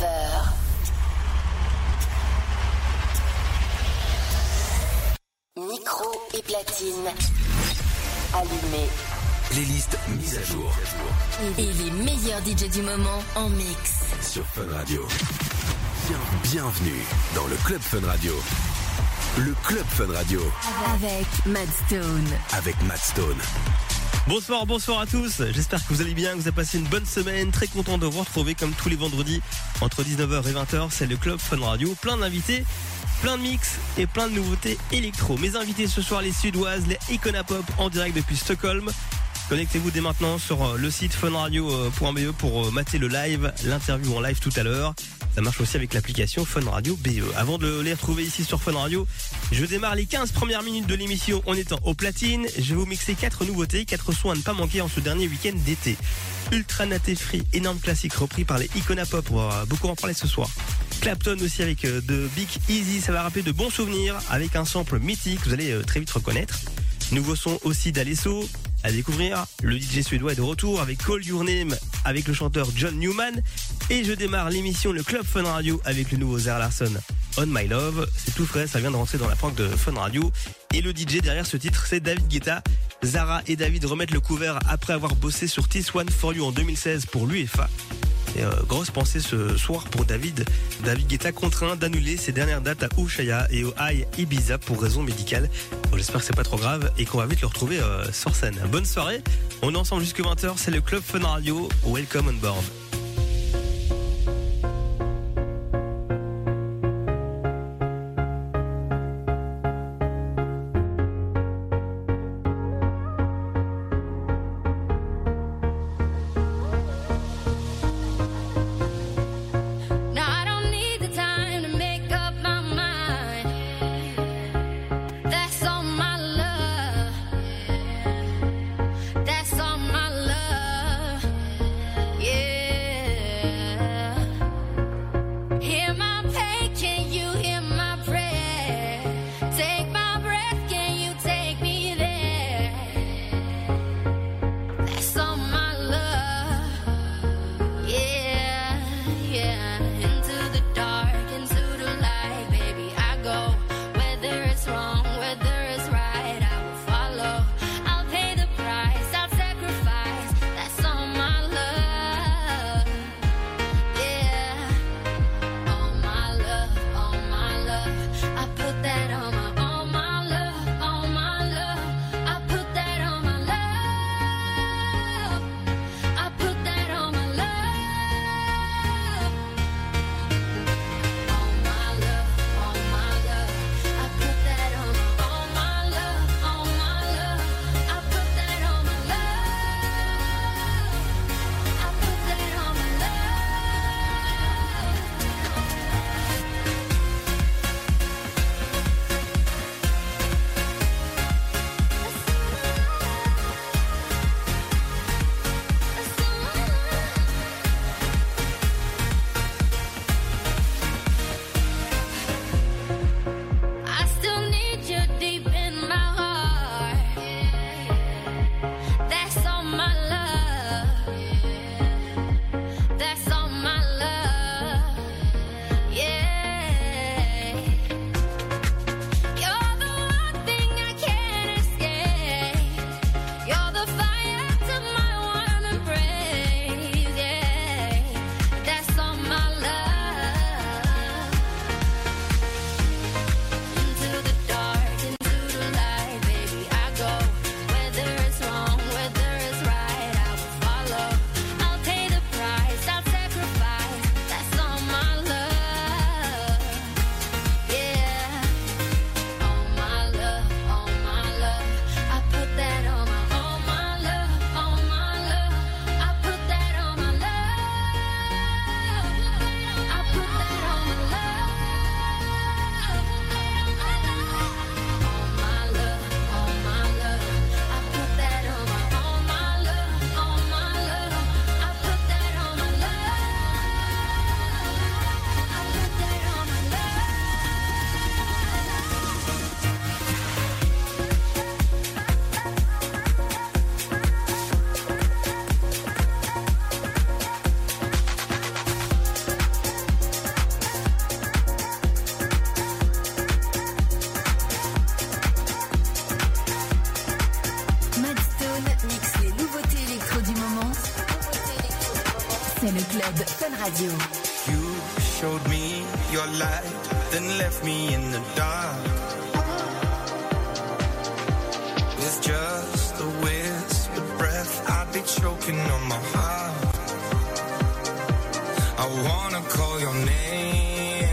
19h. Micro et platine allumés. Playlist mise à jour Et les meilleurs DJ du moment en mix. sur Fun Radio. Bien- bienvenue dans le Club Fun Radio. Le Club Fun Radio Avec Mad Stone. avec Matt Stone. Bonsoir, bonsoir à tous. J'espère que vous allez bien, que vous avez passé une bonne semaine. Très content de vous retrouver comme tous les vendredis entre 19h et 20h. C'est le Club Fun Radio. Plein d'invités, plein de mix et plein de nouveautés électro. Mes invités ce soir, les Suédoises, les Icona Pop en direct depuis Stockholm. Connectez-vous dès maintenant sur euh, le site funradio.be pour euh, mater le live, l'interview en live tout à l'heure. Ça marche aussi avec l'application Fun Radio BE. Avant de les retrouver ici sur Fun Radio, je démarre les 15 premières minutes de l'émission en étant au platine. Je vais vous mixer 4 nouveautés, 4 sons à ne pas manquer en ce dernier week-end d'été. Ultra Naté Free, énorme classique repris par les Icona Pop. On va beaucoup en parler ce soir. Clapton aussi avec euh, de Big Easy, ça va rappeler de bons souvenirs avec un sample mythique, vous allez euh, très vite reconnaître. Nouveau son aussi d'Alesso à découvrir. Le DJ suédois est de retour avec Call Your Name avec le chanteur John Newman. Et je démarre l'émission Le Club Fun Radio avec le nouveau Zara Larson On My Love. C'est tout frais, ça vient de rentrer dans la planque de Fun Radio. Et le DJ derrière ce titre, c'est David Guetta. Zara et David remettent le couvert après avoir bossé sur This One For You en 2016 pour l'UEFA. Et euh, grosse pensée ce soir pour David. David Guetta contraint d'annuler ses dernières dates à Ushuaia et au High Ibiza pour raison médicale. Bon, J'espère que c'est pas trop grave et qu'on va vite le retrouver euh, sur scène. Bonne soirée. On est ensemble jusque 20h. C'est le Club Fun Radio. Welcome on board. Fun Radio. You showed me your light, then left me in the dark. With just a whispered breath, I'd be choking on my heart. I wanna call your name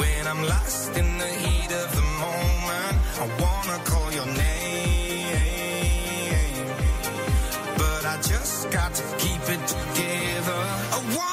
when I'm lost in the heat of the moment. I wanna call your name. I just got to keep it together.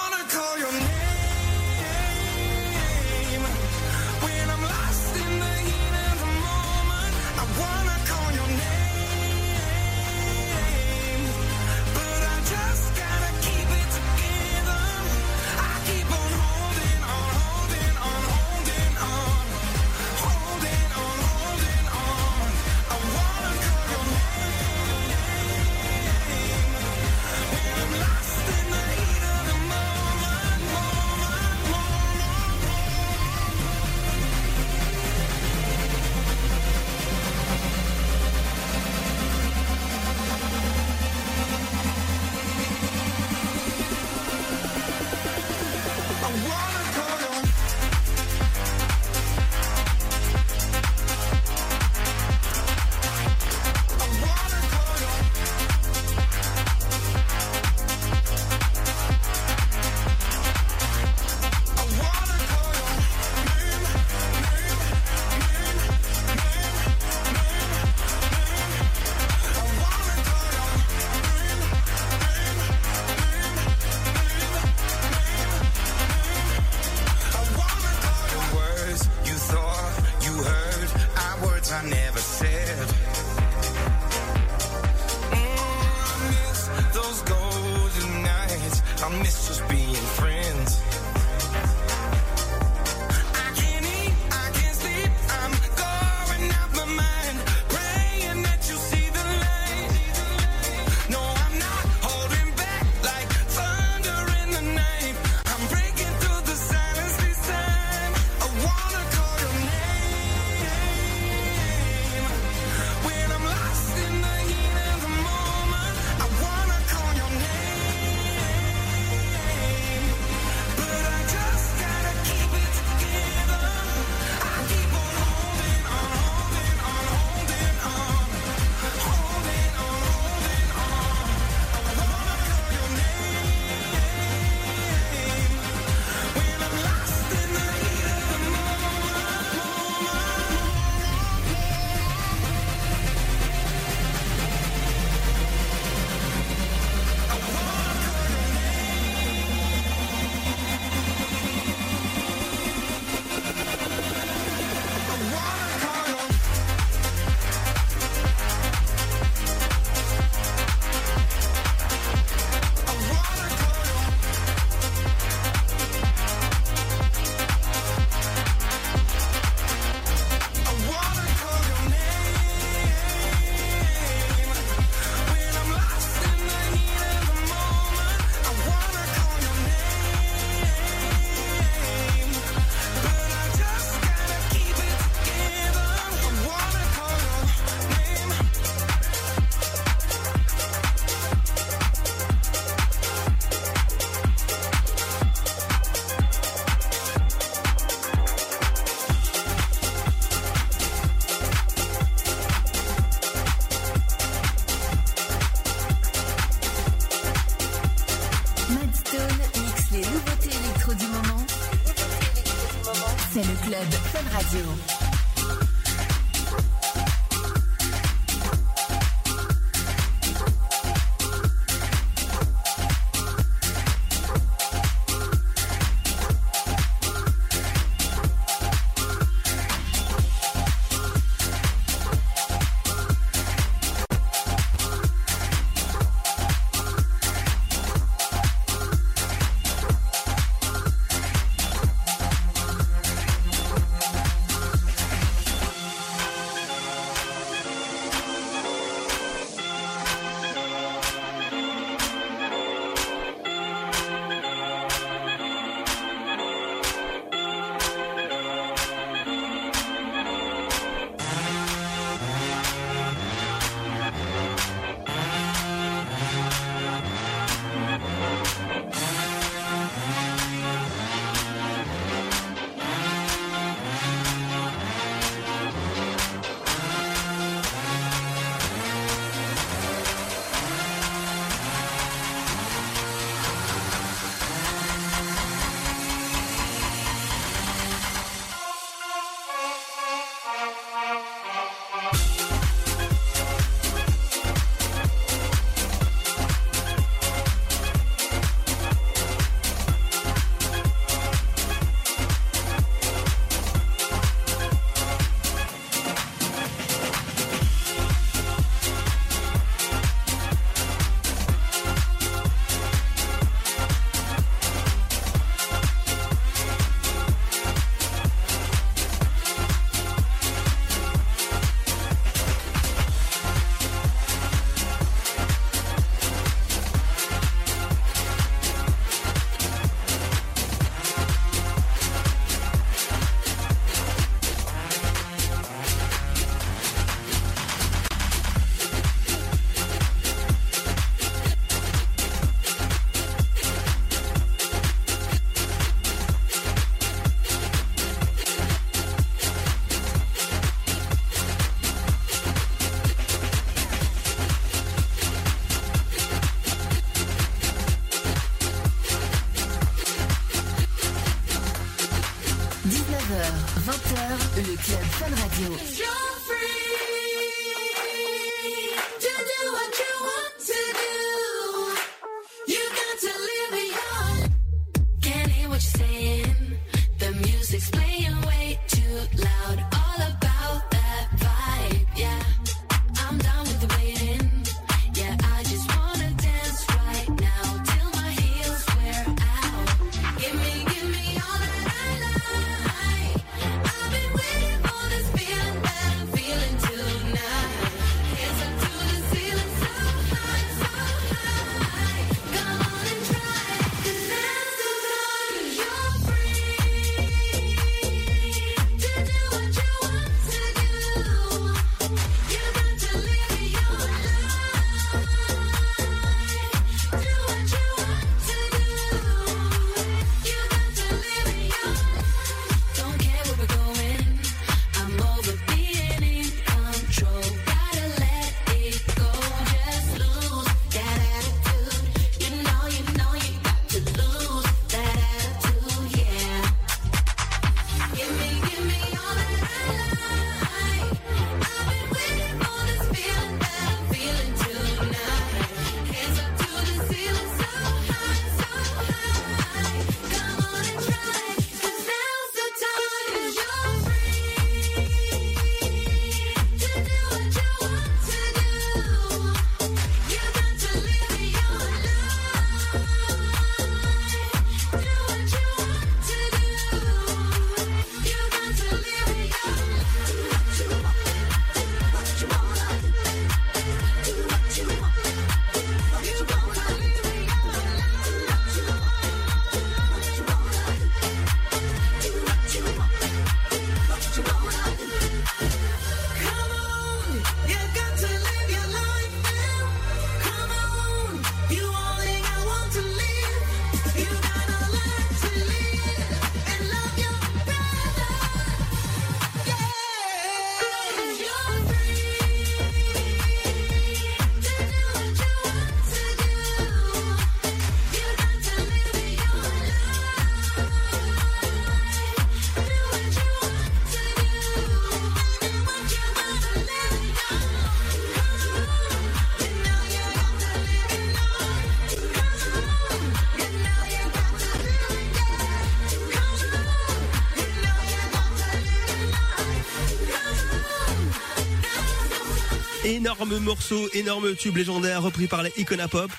Énorme morceau, énorme tube légendaire repris par les Icona Pop.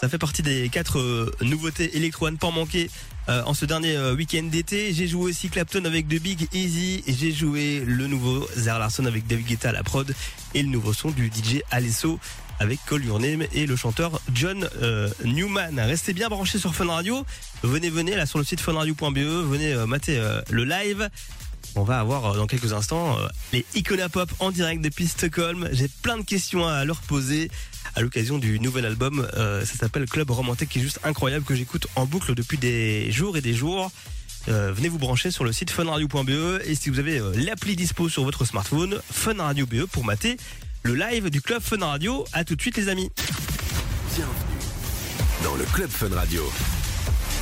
Ça fait partie des quatre euh, nouveautés électro à ne pas manquer euh, en ce dernier euh, week-end d'été. J'ai joué aussi Clapton avec The Big Easy j'ai joué le nouveau Zer Larson avec David Guetta à la prod et le nouveau son du DJ Alesso avec Call Your Name et le chanteur John Newman. Restez bien branchés sur Fun Radio. Venez, venez là sur le site funradio.be. Venez mater le live. On va avoir euh, dans quelques instants euh, les Icona Pop en direct depuis Stockholm. J'ai plein de questions à leur poser à l'occasion du nouvel album. Euh, ça s'appelle Club Romantique qui est juste incroyable que j'écoute en boucle depuis des jours et des jours. Venez vous brancher sur le site funradio.be et si vous avez l'appli dispo sur votre smartphone, funradio.be pour mater le live du Club Fun Radio. À tout de suite les amis. Bienvenue dans le Club Fun Radio.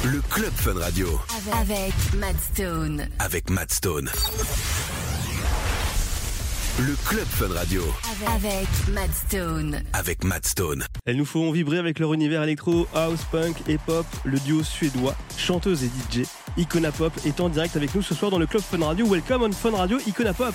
Le Club Fun Radio Avec Mad Stone. avec Matt Stone. Le Club Fun Radio Avec Mad Stone. avec Matt Stone. Elles nous feront vibrer avec leur univers électro, house, punk et pop. Le duo suédois, chanteuse et DJ, Icona Pop est en direct avec nous ce soir dans le Club Fun Radio. Welcome on Fun Radio, Icona Pop.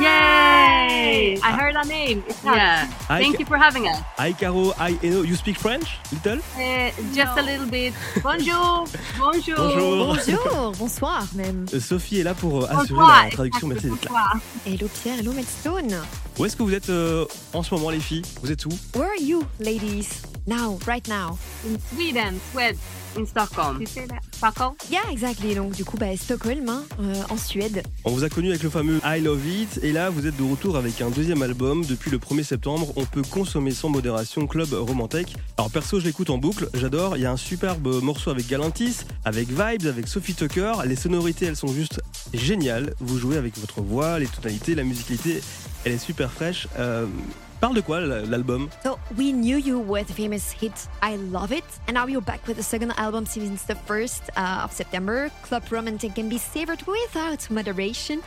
Yay! I heard our name. It's. Yeah. Hi, Thank you for having us. Hi Caro, hi Eno. You speak French? Little? Uh, just a little bit. Bonjour. Bonjour. Bonjour. Bonjour, bonsoir même. Euh, Sophie est là pour euh, assurer Bonsoir. la traduction. Merci d'être là. Hello Pierre, hello Madstone. Où est-ce que vous êtes euh, en ce moment les filles? Vous êtes où? Where are you, ladies? Now, right now. In Sweden, Sweden. In Stockholm. Tu sais là, Stockholm? Yeah, exactly. Donc du coup, bah, Stockholm, hein, euh, en Suède. On vous a connu avec le fameux I Love It et là vous êtes de retour avec un deuxième album. Depuis le 1er septembre, on peut consommer sans modération Club Romantique. Alors perso, je l'écoute en boucle, j'adore. Il y a un superbe morceau avec Galantis, avec Vibes, avec Sophie Tucker. Les sonorités, elles sont juste géniales. Vous jouez avec votre voix, les tonalités, la musicalité, elle est super fraîche. Euh, Parle de quoi l'album So we knew you with the famous hit I Love It, and now you're back with the second album since the 1st uh, of September. Club Romantic can be savored without moderation.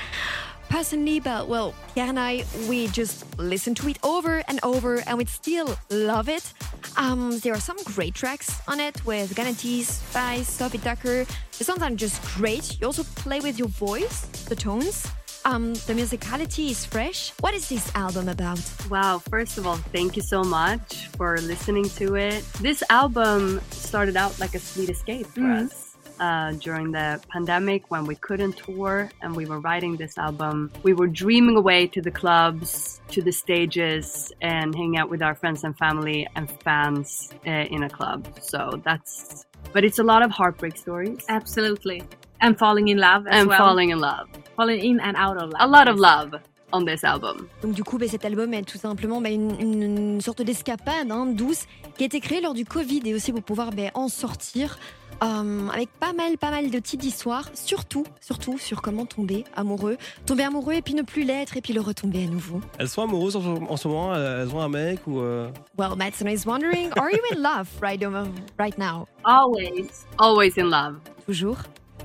Personally, but well, Pierre and I, we just listen to it over and over and we still love it. Um, there are some great tracks on it with Galantis by Sophie Tucker. The songs are just great. You also play with your voice, the tones. Um, the musicality is fresh. What is this album about? Wow, first of all, thank you so much for listening to it. This album started out like a sweet escape for Mhm. us. Uh, during the pandemic, when we couldn't tour and we were writing this album, we were dreaming away to the clubs, to the stages, and hanging out with our friends and family and fans uh, in a club. So that's, but it's a lot of heartbreak stories Absolutely. And falling in love as and well. falling in love. Falling in and out of love. A lot of love on this album. Donc du coup, bah, cet album est tout simplement bah, une, une- une sorte d'escapade hein, douce qui a été créée lors du Covid et aussi pour pouvoir bah, en sortir euh, avec pas mal, pas mal de petites histoires, surtout, surtout sur comment tomber amoureux, tomber amoureux et puis ne plus l'être et puis le retomber à nouveau. Elles sont amoureuses en, en ce moment Elles ont un mec ou euh, Well, Madsen is wondering, are you in love right, over- right now? Always, always in love. Toujours,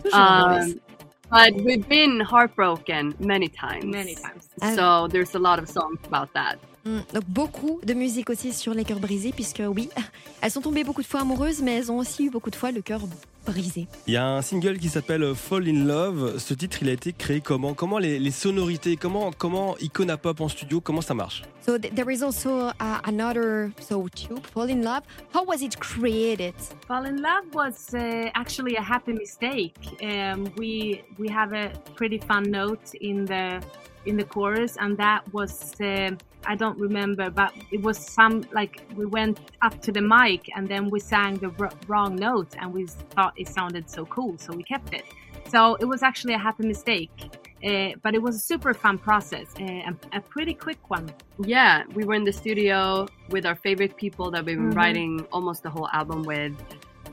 toujours Um, amoureuse. But we've been heartbroken many times. Many times. So there's a lot of songs about that. Mm, Donc beaucoup de musique aussi sur les cœurs brisés puisque oui, elles sont tombées beaucoup de fois amoureuses mais elles ont aussi eu beaucoup de fois le cœur brisé. Il y a un single qui s'appelle Fall in Love. Ce titre, il a été créé comment? Comment les, les sonorités Comment comment Icona Pop en studio Comment ça marche? So th- there is also uh, another so tube, Fall in Love. How was it created? Fall in Love was uh, actually a happy mistake. Um, we we have a pretty fun note in the in the chorus, and that was uh, I don't remember, but it was some like we went up to the mic and then we sang the r- wrong note, and we thought it sounded so cool, so we kept it. So it was actually a happy mistake, uh, but it was a super fun process, uh, and a pretty quick one. Yeah, we were in the studio with our favorite people that we've been Mhm. writing almost the whole album with.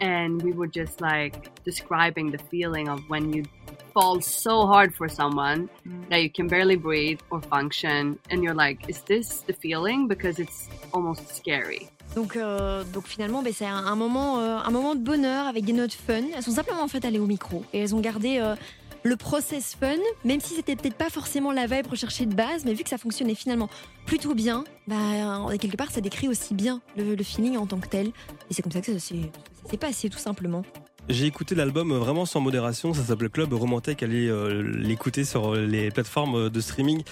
And we were just like describing the feeling of when you fall so hard for someone Mm. that you can barely breathe or function. And you're like, is this the feeling? Because it's almost scary. Donc, euh, donc finalement, ben, c'est un, un moment, euh, un moment de bonheur avec des notes fun. Elles sont simplement en fait allées au micro et elles ont gardé euh, le process fun, même si c'était peut-être pas forcément la vibe recherchée de base, mais vu que ça fonctionnait finalement plutôt bien, bah, quelque part ça décrit aussi bien le, le feeling en tant que tel. Et c'est comme ça que ça s'est passé tout simplement. J'ai écouté l'album vraiment sans modération. Ça s'appelle Club Romantic. Allez euh, l'écouter sur euh, les plateformes de streaming.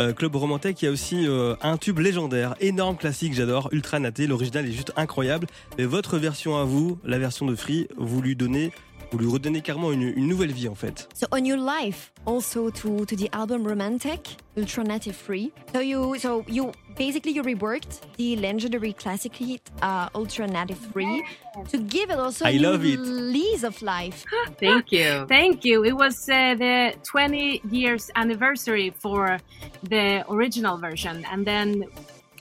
Euh, Club Romantic, il y a aussi euh, un tube légendaire, énorme classique, j'adore, ultra naté. L'original est juste incroyable. Et votre version à vous, la version de Free, vous lui donnez, vous lui redonnez carrément une, une nouvelle vie en fait. So on your life, also to to the album Romantic, Ultra Native Free. So you so you basically you reworked the legendary classic hit uh, Ultra Native Free to give it also I a new love it. lease of life. Thank you. Thank you. It was uh, the 20 years anniversary for the original version. And then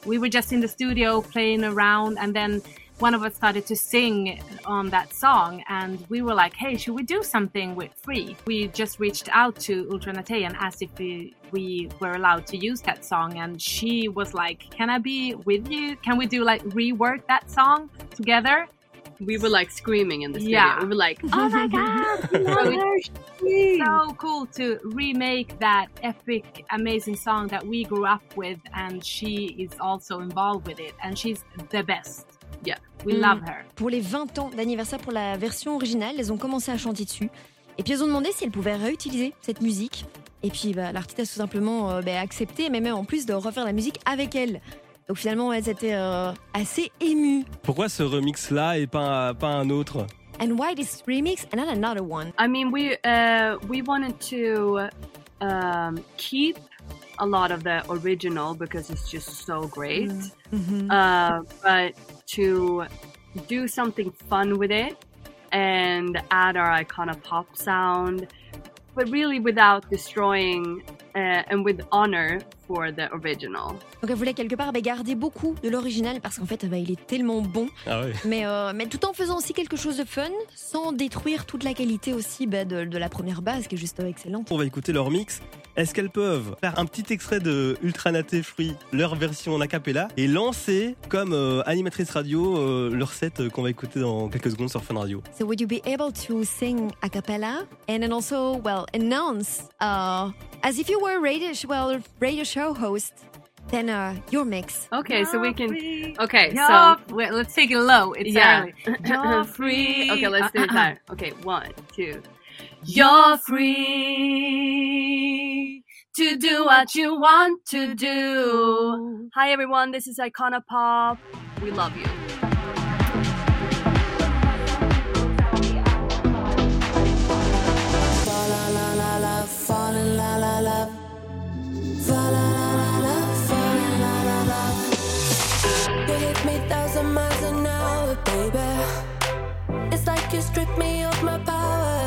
we were just in the studio playing around. And then one of us started to sing on that song. And we were like, hey, should we do something with Free? We just reached out to Ultranate and asked if we, we were allowed to use that song. And she was like, can I be with you? Can we do like rework that song together? We were like screaming in the studio. Yeah. We were like, oh my God, So love it's her. so cool to remake that epic, amazing song that we grew up with, and she is also involved with it, and she's the best. Yeah. we Mm. love her. Pour les 20 ans d'anniversaire pour la version originale, elles ont commencé à chanter dessus. Et puis elles ont demandé si elles pouvaient réutiliser cette musique. Et puis bah, l'artiste a tout simplement euh, bah, accepté, mais même en plus de refaire la musique avec elle. Donc finalement, elles étaient euh, assez émues. Pourquoi ce remix là et pas, pas un autre? And why this remix and not another one? I mean, we uh, we wanted to um, keep a lot of the original because it's just so great, Mhm. uh, but to do something fun with it and add our iconic pop sound, but really without destroying uh, and with honor for the original. Donc elle voulait quelque part bah, garder beaucoup de l'original parce qu'en fait bah, il est tellement bon, Ah mais, euh, mais tout en faisant aussi quelque chose de fun, sans détruire toute la qualité aussi bah, de, de la première base qui est juste euh, excellente. On va écouter leur mix. Est-ce qu'elles peuvent faire un petit extrait de Ultranaté Fruit, leur version en acapella, et lancer comme euh, animatrice radio euh, leur set euh, qu'on va écouter dans quelques secondes sur Fun Radio So would you be able to sing a cappella? And then also, well, announce uh, as if you were a radio, show host then uh, your mix. Okay, so we can. Okay, so let's take it low. It's yeah. You're free. Okay, let's do it. Uh, okay, one, two, You're free to do what you want to do. Hi, everyone. This is Icona Pop. We love you. Thousand miles an hour, baby. It's like you me of my power.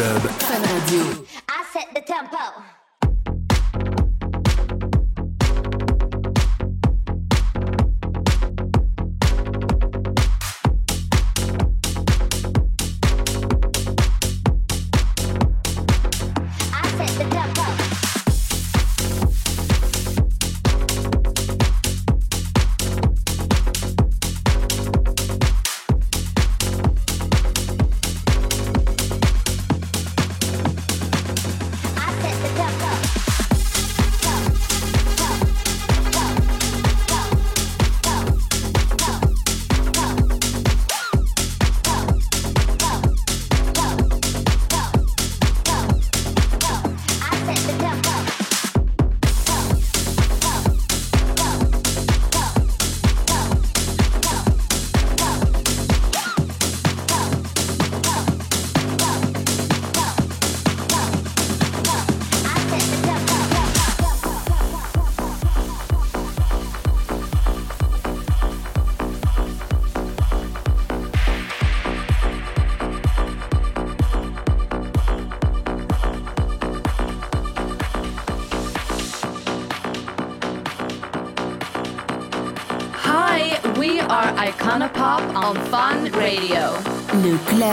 Club. Radio.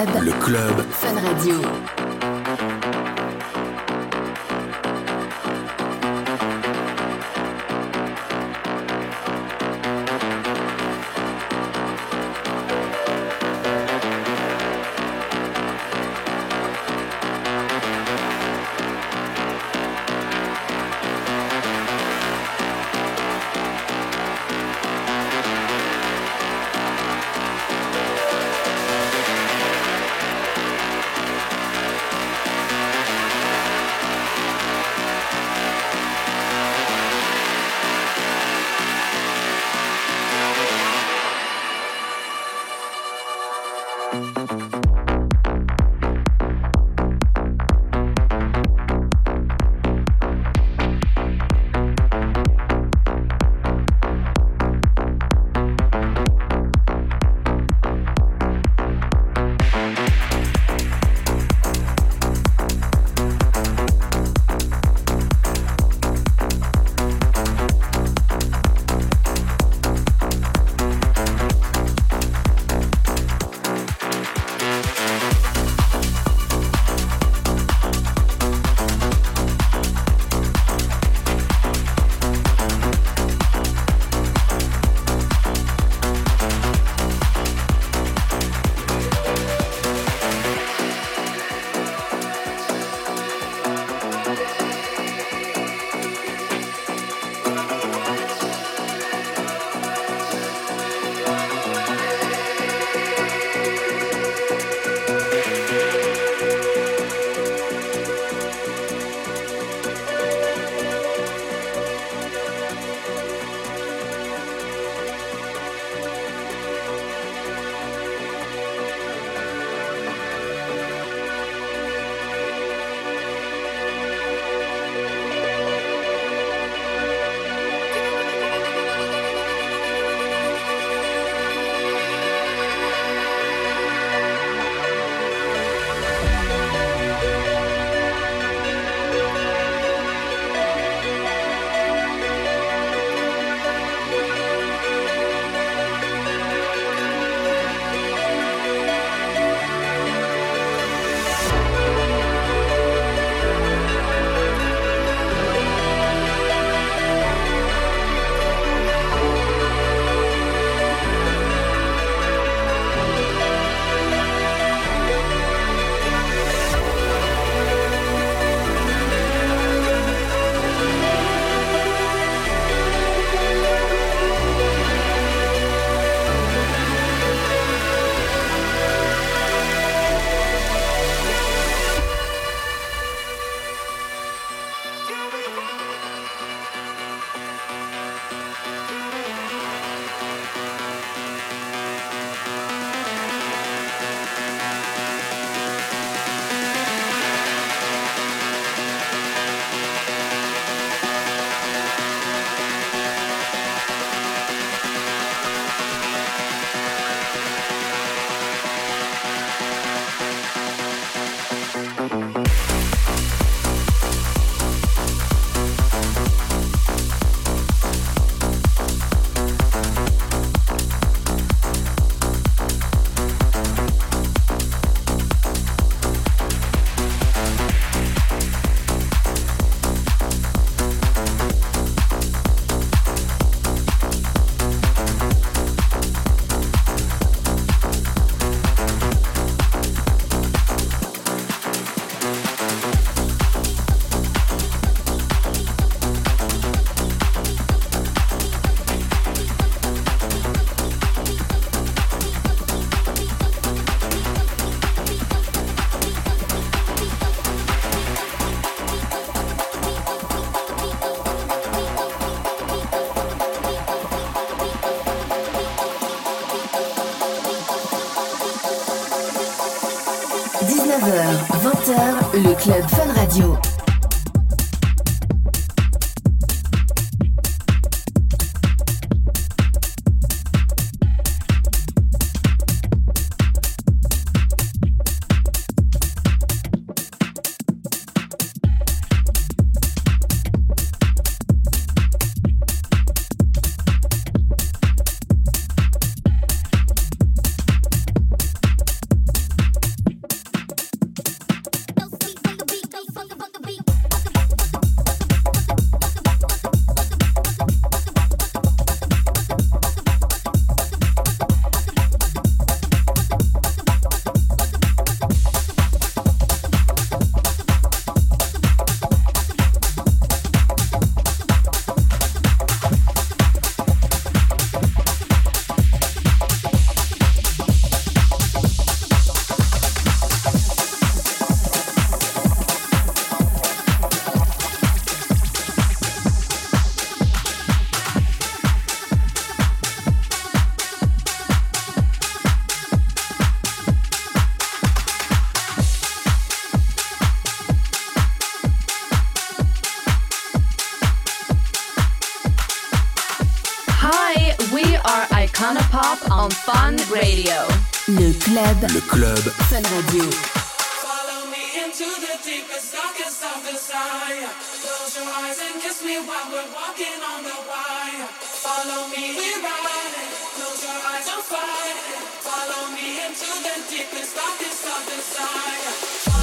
Le club. Fun Radio. are Iconopop on Fun Radio. Le club. Le club. Fun Radio. Follow me into the deepest, darkest of desire. Close your eyes and kiss me while we're walking on the wire. Follow me, we're. Close your eyes, Follow me into the deepest, darkest of desire.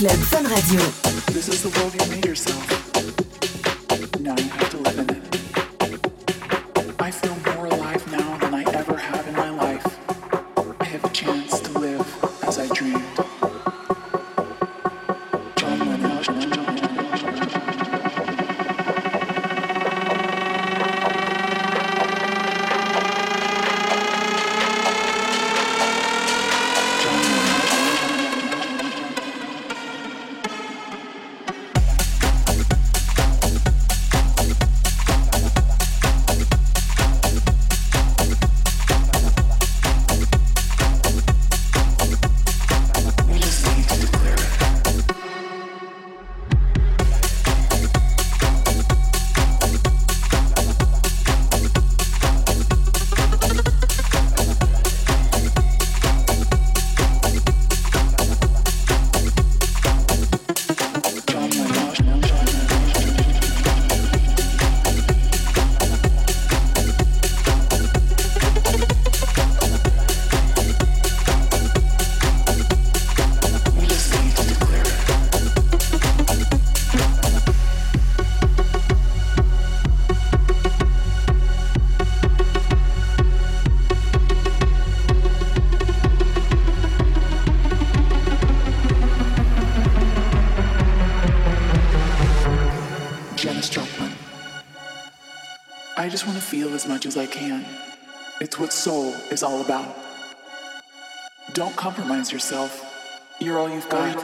Club Fun Radio. Don't yourself. You're all you've got.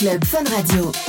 Club Fun Radio.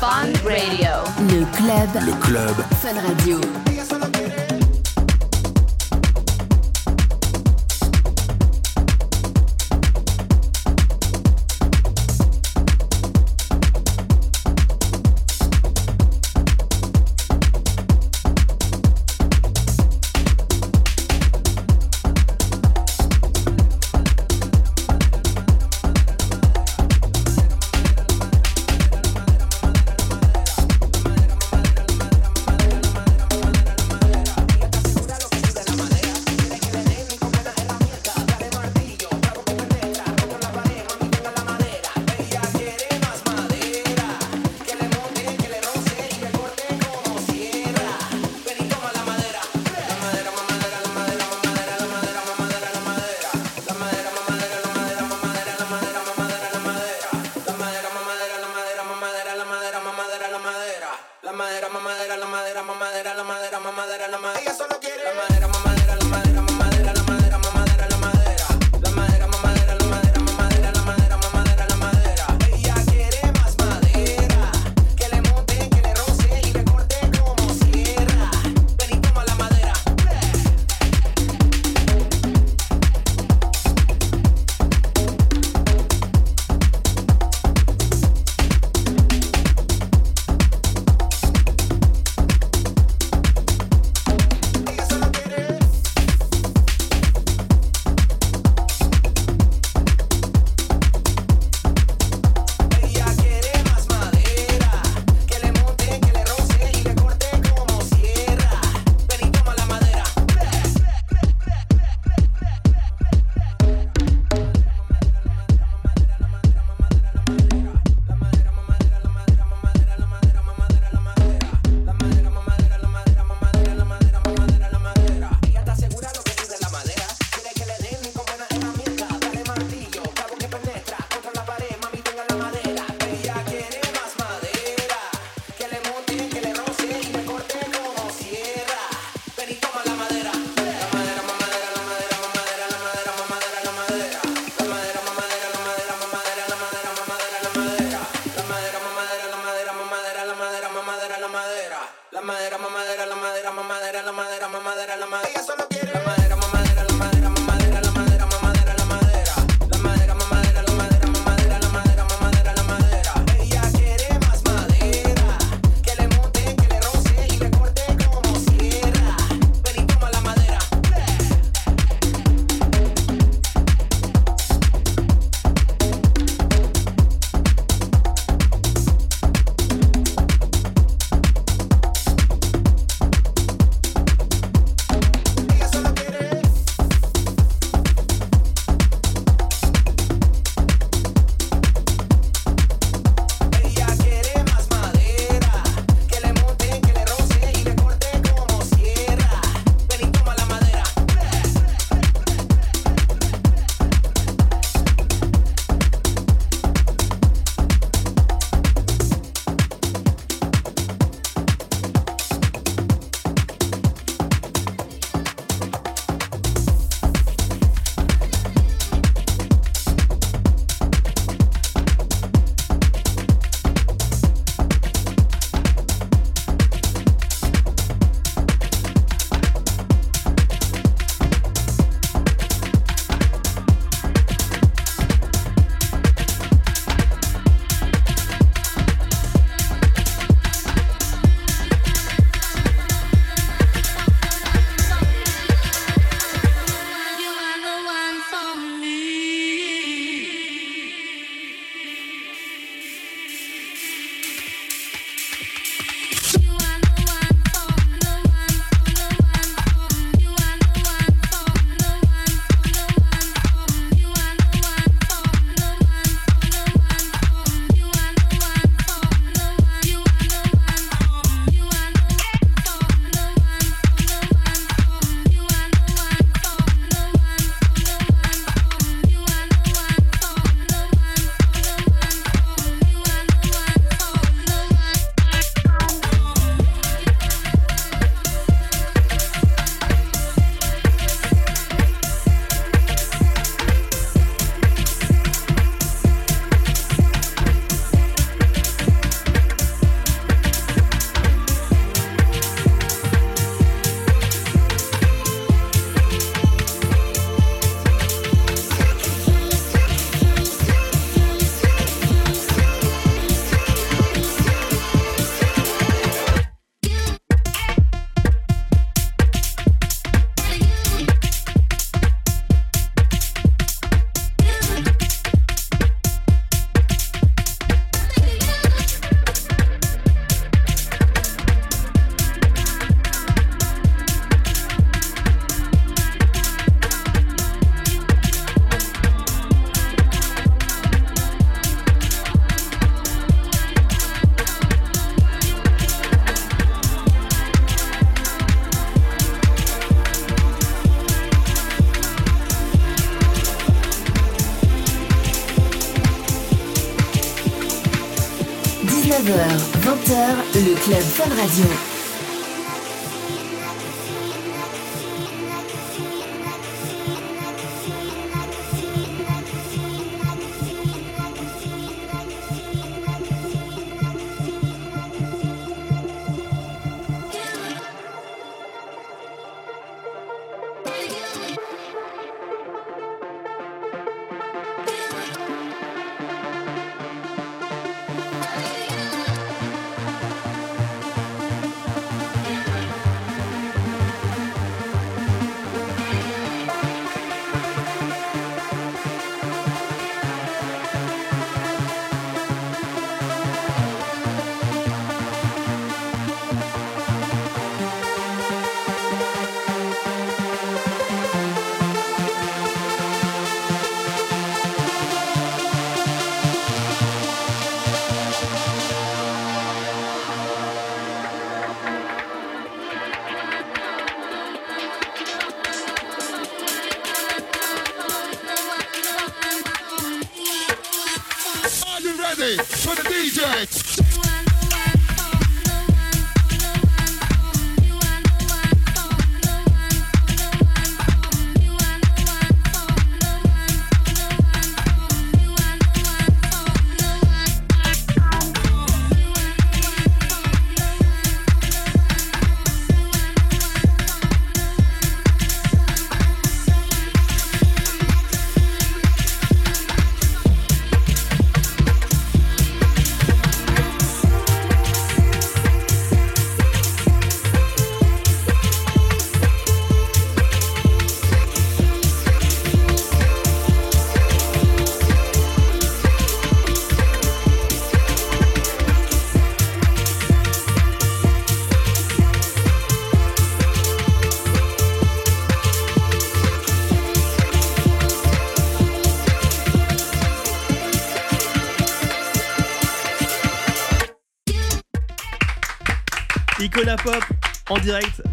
Fun Radio. Le club Le club Fun Radio. Radio.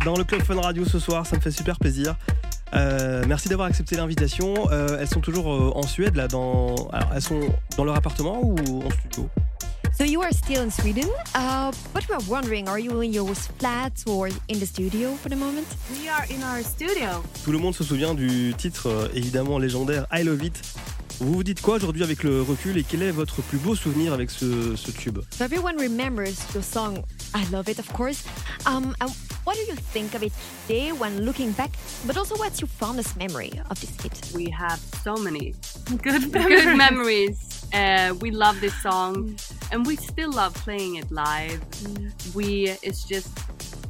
Dans le Club Fun Radio ce soir, ça me fait super plaisir. Euh, merci d'avoir accepté l'invitation. Euh, elles sont toujours euh, en Suède là, dans, alors, elles sont dans leur appartement ou en studio? So you are still in Sweden, uh, but we are wondering, are you in your flat or in the studio for the moment? We are in our studio. Tout le monde se souvient du titre euh, évidemment légendaire I Love It. Vous vous dites quoi aujourd'hui avec le recul et quel est votre plus beau souvenir avec ce, ce tube? So everyone remembers your song I Love It, of course. Um, and what do you think of it today when looking back? But also, what's your fondest memory of this hit? We have so many Good good memories. Uh, we love this song, and we still love playing it live. We it's just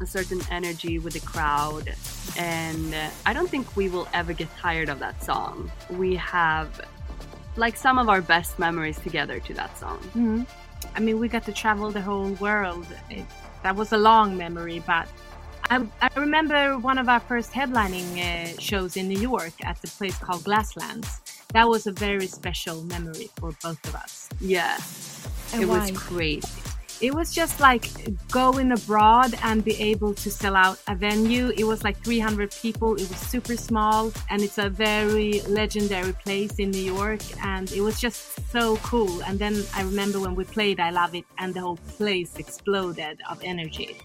a certain energy with the crowd, and uh, I don't think we will ever get tired of that song. We have like some of our best memories together to that song. Mhm. I mean, we got to travel the whole world. It, that was a long memory, but I, I remember one of our first headlining uh, shows in New York at the place called Glasslands. That was a very special memory for both of us. Yeah, And it was crazy. It was just like going abroad and be able to sell out a venue. It was like 300 people. It was super small and it's a very legendary place in New York. And it was just so cool. And then I remember when we played I Love It and the whole place exploded of energy.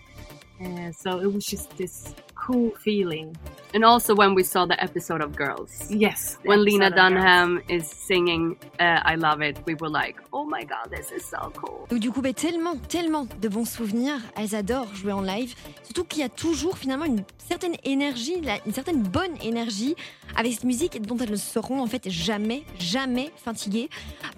Uh, so it was just this cool feeling. And also when we saw the episode of Girls. Yes. When Lena Girls. Dunham is singing uh, I Love It, we were like, oh my god, this is so cool. Donc du coup, bah, tellement, tellement de bons souvenirs. Elles adorent jouer en live. Surtout qu'il y a toujours finalement une certaine énergie, une certaine bonne énergie avec cette musique dont elles ne seront en fait jamais, jamais fatiguées.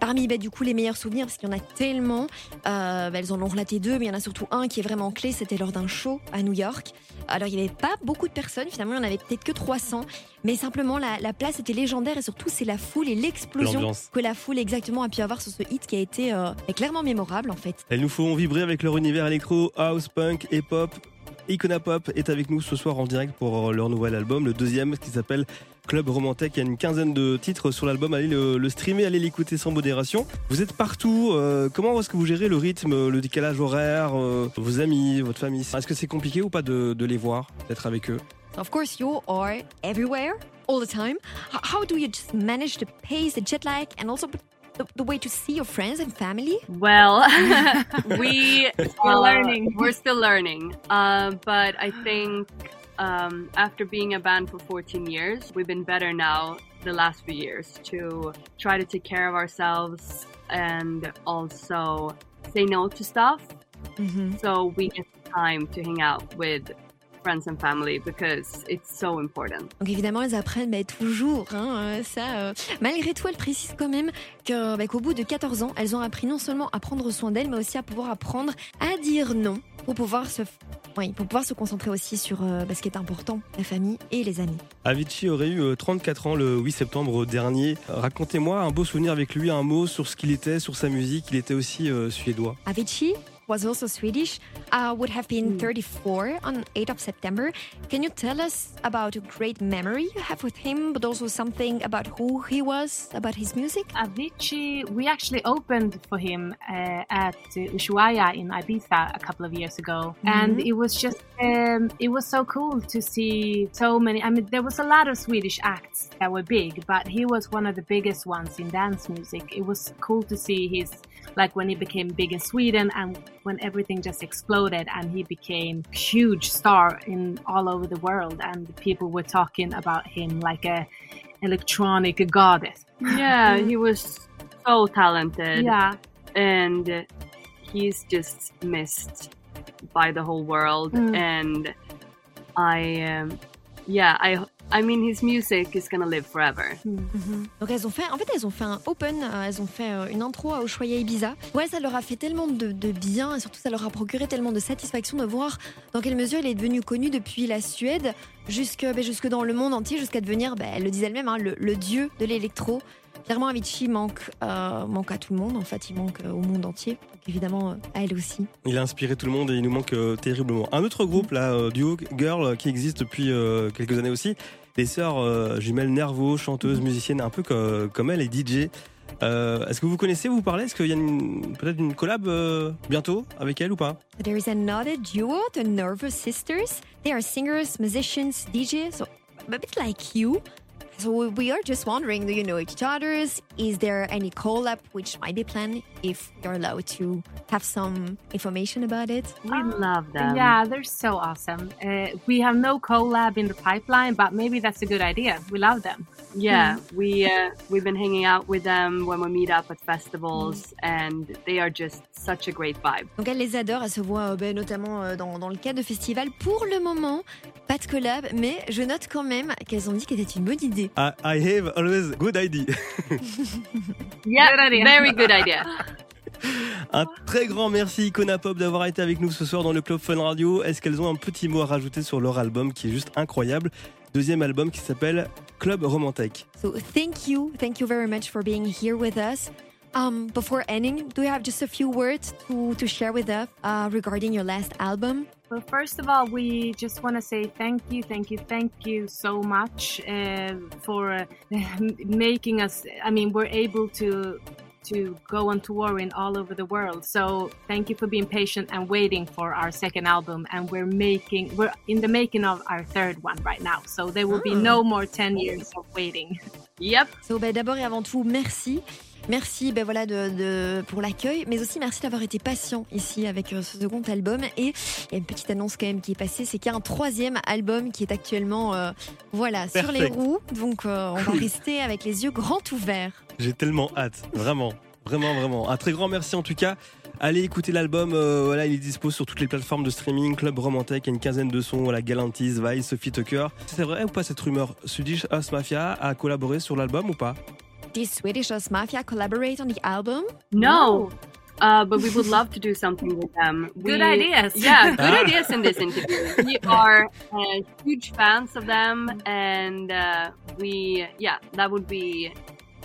Parmi bah, du coup les meilleurs souvenirs, parce qu'il y en a tellement, euh, bah, elles en ont relaté deux, mais il y en a surtout un qui est vraiment clé, c'était lors d'un show à New York. Alors il n'y avait pas beaucoup de personnes, finalement il n'y en avait peut-être que 300, mais simplement la, la place était légendaire et surtout c'est la foule et l'explosion que la foule exactement a pu avoir sur ce hit qui a été euh, clairement mémorable en fait. Elles nous font vibrer avec leur univers électro, house, punk et pop. Icona Pop est avec nous ce soir en direct pour leur nouvel album, le deuxième qui s'appelle Club Romantique. Il y a une quinzaine de titres sur l'album. Allez le, streamer, allez l'écouter sans modération. Vous êtes partout. euh, comment est-ce que vous gérez le rythme, le décalage horaire, euh, vos amis, votre famille? Est-ce que c'est compliqué ou pas de, les voir, d'être avec eux? Of course, you are everywhere all the time. How do you just manage to pace the jet lag and also the, the way to see your friends and family? Well, we Still uh, learning. We're still learning. Uh, but I think um, after being a band for 14 years, we've been better now the last few years to try to take care of ourselves and also say no to stuff. Mhm. So we get time to hang out with friends and family because it's so important. Donc évidemment, elles apprennent bah, toujours. hein, euh, ça, euh. Malgré tout, elles précisent quand même bah, qu'au bout de 14 ans, elles ont appris non seulement à prendre soin d'elles, mais aussi à pouvoir apprendre à dire non pour pouvoir se, oui, pour pouvoir se concentrer aussi sur euh, bah, ce qui est important, la famille et les amis. Avicii aurait eu euh, 34 ans le 8 septembre dernier. Racontez-moi un beau souvenir avec lui, un mot sur ce qu'il était, sur sa musique. Il était aussi euh, suédois. Avicii? Was also Swedish, uh, would have been 34 on 8th of September. Can you tell us about a great memory you have with him, but also something about who he was, about his music? Avicii, we actually opened for him uh, at Ushuaia in Ibiza a couple of years ago, and Mhm. it was just um, it was so cool to see so many. I mean, there was a lot of Swedish acts that were big, but he was one of the biggest ones in dance music. It was cool to see his like when he became big in Sweden and when everything just exploded and he became huge star in all over the world and people were talking about him like a electronic goddess. Yeah, he was so talented. Yeah. and he's just missed by the whole world Mm. and i um, yeah i i mean his music is gonna live forever Donc elles ont fait, en fait elles ont fait un open, euh, elles ont fait euh, une intro à Ushuaia Ibiza. Ouais, ça leur a fait tellement de, bien et surtout ça leur a procuré tellement de satisfaction de voir dans quelle mesure il est devenu connu depuis la Suède jusque, bah, jusque dans le monde entier, jusqu'à devenir, bah, elle le disait elle-même, hein, le dieu de l'électro. Clairement, Avicii manque, euh, manque à tout le monde. En fait, il manque euh, au monde entier. Donc évidemment, euh, à elle aussi. Il a inspiré tout le monde et il nous manque euh, terriblement. Un autre groupe, là, euh, duo girl, euh, qui existe depuis euh, quelques années aussi. Les sœurs euh, jumelles Nervo, chanteuses, musiciennes, un peu co- comme elle et DJ. Euh, Est-ce que vous connaissez, vous parlez? Est-ce qu'il y a peut-être une collab euh, bientôt avec elle ou pas? There is another duo, the Nervous Sisters. They are singers, musicians, DJs, so a bit like you. So we are just wondering, do you know each other's? Is there any collab which might be planned? If you're allowed to have some information about it. we love them Yeah, they're so awesome. Uh, we have no collab in the pipeline, but maybe that's a good idea. We love them. yeah we uh, we've been hanging out with them when we meet up at festivals and they are just such a great vibe Donc elle les adore, elle se voit euh, ben, notamment euh, dans, dans le cadre de festival. Pour le moment, pas de collab, mais je note quand même qu'elles ont dit qu'elle était une bonne idée. I, I have always good idea. yeah Good idea. very good idea Un très grand merci Icona Pop d'avoir été avec nous ce soir dans le Club Fun Radio. Est-ce qu'elles ont un petit mot à rajouter sur leur album qui est juste incroyable? Deuxième album qui s'appelle Club Romantique. So thank you, thank you very much for being here with us. Um, before ending, do you have just a few words to, to share with us uh, regarding your last album? Well, first of all, we just want to say thank you, thank you, thank you so much uh, for uh, making us. I mean, we're able to to go on touring all over the world. So thank you for being patient and waiting for our second album. And we're making we're in the making of our third one right now. So there will be Ah. no more ten years of waiting. yep So, ben, D'abord et avant tout, merci. Merci ben, voilà, de, de- pour l'accueil, mais aussi merci d'avoir été patient ici avec euh, ce second album. Et il y a une petite annonce quand même qui est passée, c'est qu'il y a un troisième album qui est actuellement euh, voilà, sur les roues. Donc euh, on va rester avec les yeux grands ouverts. J'ai tellement hâte, vraiment, vraiment, vraiment. Un très grand merci en tout cas. Allez écouter l'album, euh, voilà, il est dispo sur toutes les plateformes de streaming, Club Romantique, il y a une quinzaine de sons, voilà, Galantis, Vice, Sophie Tucker. C'est vrai ou pas cette rumeur? Swedish House Mafia a collaboré sur l'album ou pas? Did Swedish House Mafia collaborate on the album? no Uh, but we would love to do something with them. Good ideas. Yeah, good ideas in this interview. We are uh, huge fans of them, and uh, we, yeah, that would be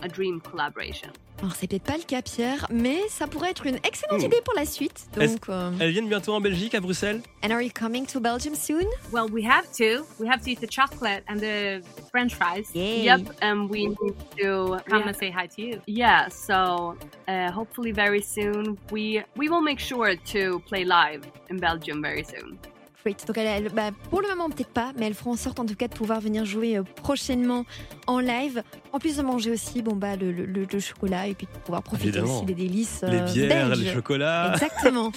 a dream collaboration. Alors c'est peut-être pas le cas Pierre, mais ça pourrait être une excellente Hmm. idée pour la suite. Donc, euh, Elles viennent bientôt en Belgique, à Bruxelles? And are you coming to Belgium soon? Well, we have to. We have to eat the chocolate and the French fries. Yay. Yep, and we need to Come yeah, and say hi to you. yeah. So uh, hopefully very soon we we will make sure to play live in Belgium very soon. Great. Donc, elle, elle- bah, pour le moment, peut-être pas, mais elles feront en sorte en tout cas de pouvoir venir jouer euh, prochainement en live. En plus de manger aussi bon, bah, le, le- le- le chocolat et puis de pouvoir profiter Évidemment. aussi des délices. Les euh, bières, belges. les chocolats, Exactement.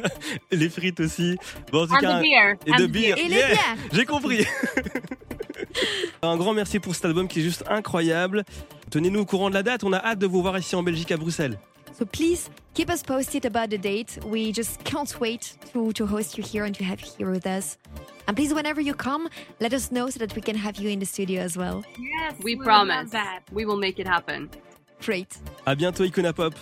les frites aussi. Bon, en tout cas, the beer. et de the bière. Et les Yeah, bières. J'ai compris. Un grand merci pour cet album qui est juste incroyable. Tenez-nous au courant de la date. On a hâte de vous voir ici en Belgique à Bruxelles. So please keep us posted about the date. We just can't wait to, to host you here and to have you here with us. And please, whenever you come, let us know so that we can have you in the studio as well. Yes, We would promise. love that. We will make it happen. Great. À bientôt, Icona Pop.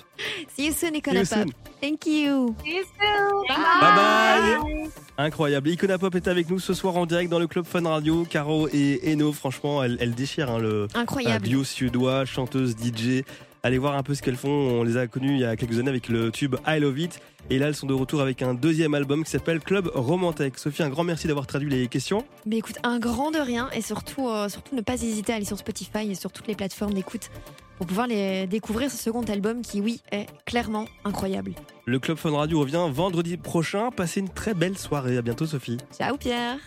See you soon, See Icona you Pop. soon. Thank you. See you soon. Bye bye. Incroyable. Icona Pop est avec nous ce soir en direct dans le Club Fun Radio. Caro et Eno, franchement, elles, elles déchirent hein, le Incroyable. duo suédois, chanteuse, DJ. Allez voir un peu ce qu'elles font. On les a connues il y a quelques années avec le tube I Love It. Et là, elles sont de retour avec un deuxième album qui s'appelle Club Romantech. Sophie, un grand merci d'avoir traduit les questions. Mais écoute, un grand de rien et surtout, euh, surtout ne pas hésiter à aller sur Spotify et sur toutes les plateformes d'écoute pour pouvoir les découvrir ce second album qui, oui, est clairement incroyable. Le Club Fun Radio revient vendredi prochain. Passez une très belle soirée. À bientôt, Sophie. Ciao Pierre